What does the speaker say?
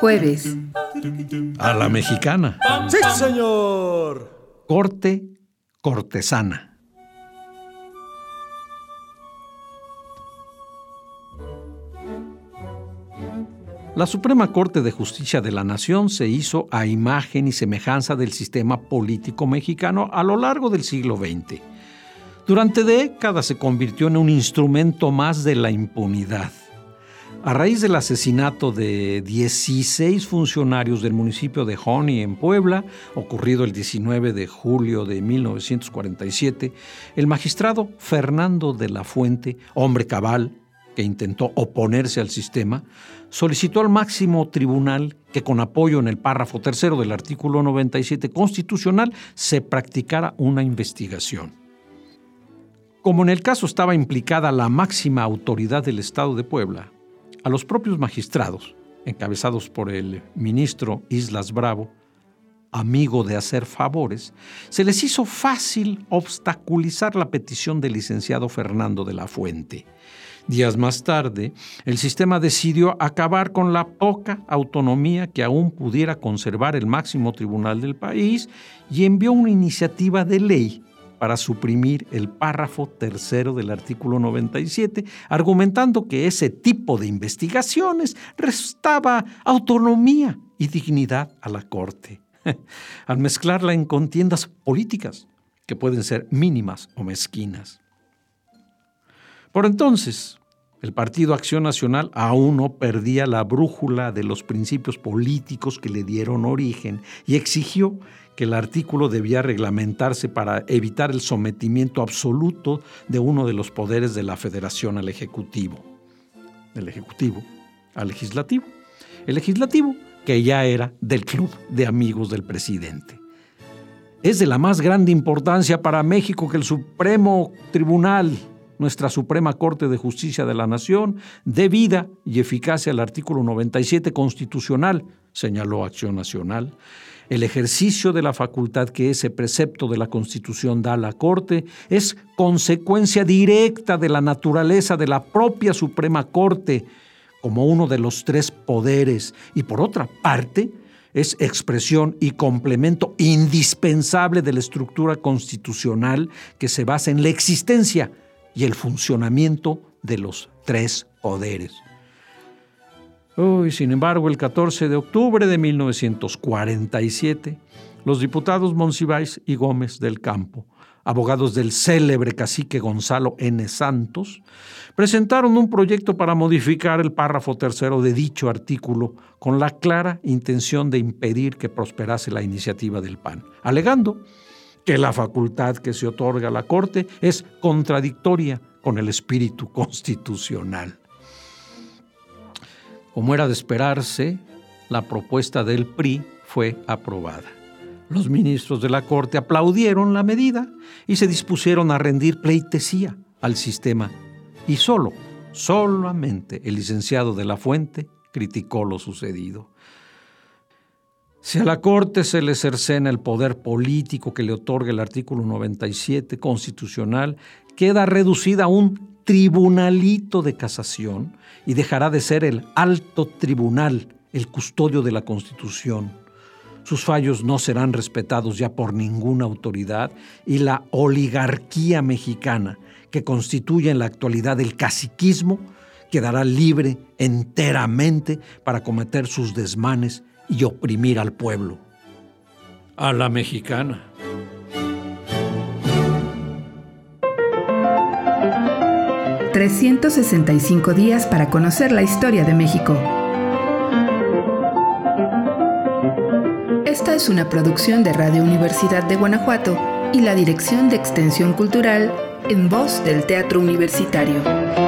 Jueves. A la mexicana. ¡Sí, señor! Corte cortesana. La Suprema Corte de Justicia de la Nación se hizo a imagen y semejanza del sistema político mexicano a lo largo del siglo XX. Durante décadas se convirtió en un instrumento más de la impunidad. A raíz del asesinato de 16 funcionarios del municipio de Joni en Puebla, ocurrido el 19 de julio de 1947, el magistrado Fernando de la Fuente, hombre cabal, que intentó oponerse al sistema, solicitó al máximo tribunal que con apoyo en el párrafo tercero del artículo 97 constitucional se practicara una investigación. Como en el caso estaba implicada la máxima autoridad del Estado de Puebla, a los propios magistrados, encabezados por el ministro Islas Bravo, amigo de hacer favores, se les hizo fácil obstaculizar la petición del licenciado Fernando de la Fuente, Días más tarde, el sistema decidió acabar con la poca autonomía que aún pudiera conservar el máximo tribunal del país y envió una iniciativa de ley para suprimir el párrafo tercero del artículo 97, argumentando que ese tipo de investigaciones restaba autonomía y dignidad a la Corte, al mezclarla en contiendas políticas que pueden ser mínimas o mezquinas. Por entonces, el Partido Acción Nacional aún no perdía la brújula de los principios políticos que le dieron origen y exigió que el artículo debía reglamentarse para evitar el sometimiento absoluto de uno de los poderes de la Federación al Ejecutivo. Del Ejecutivo al Legislativo. El Legislativo, que ya era del Club de Amigos del Presidente. Es de la más grande importancia para México que el Supremo Tribunal nuestra Suprema Corte de Justicia de la Nación dé vida y eficacia al artículo 97 constitucional, señaló Acción Nacional. El ejercicio de la facultad que ese precepto de la Constitución da a la Corte es consecuencia directa de la naturaleza de la propia Suprema Corte como uno de los tres poderes y por otra parte es expresión y complemento indispensable de la estructura constitucional que se basa en la existencia y el funcionamiento de los tres poderes. sin embargo, el 14 de octubre de 1947, los diputados Monsiváis y Gómez del Campo, abogados del célebre cacique Gonzalo N. Santos, presentaron un proyecto para modificar el párrafo tercero de dicho artículo con la clara intención de impedir que prosperase la iniciativa del PAN, alegando que la facultad que se otorga a la Corte es contradictoria con el espíritu constitucional. Como era de esperarse, la propuesta del PRI fue aprobada. Los ministros de la Corte aplaudieron la medida y se dispusieron a rendir pleitesía al sistema. Y solo, solamente el licenciado de la Fuente criticó lo sucedido. Si a la Corte se le cercena el poder político que le otorga el artículo 97 constitucional, queda reducida a un tribunalito de casación y dejará de ser el alto tribunal, el custodio de la Constitución. Sus fallos no serán respetados ya por ninguna autoridad y la oligarquía mexicana, que constituye en la actualidad el caciquismo, quedará libre enteramente para cometer sus desmanes y oprimir al pueblo. A la mexicana. ...365 días para conocer la historia de México. Esta es una producción de Radio Universidad de Guanajuato y la Dirección de Extensión Cultural en voz del Teatro Universitario.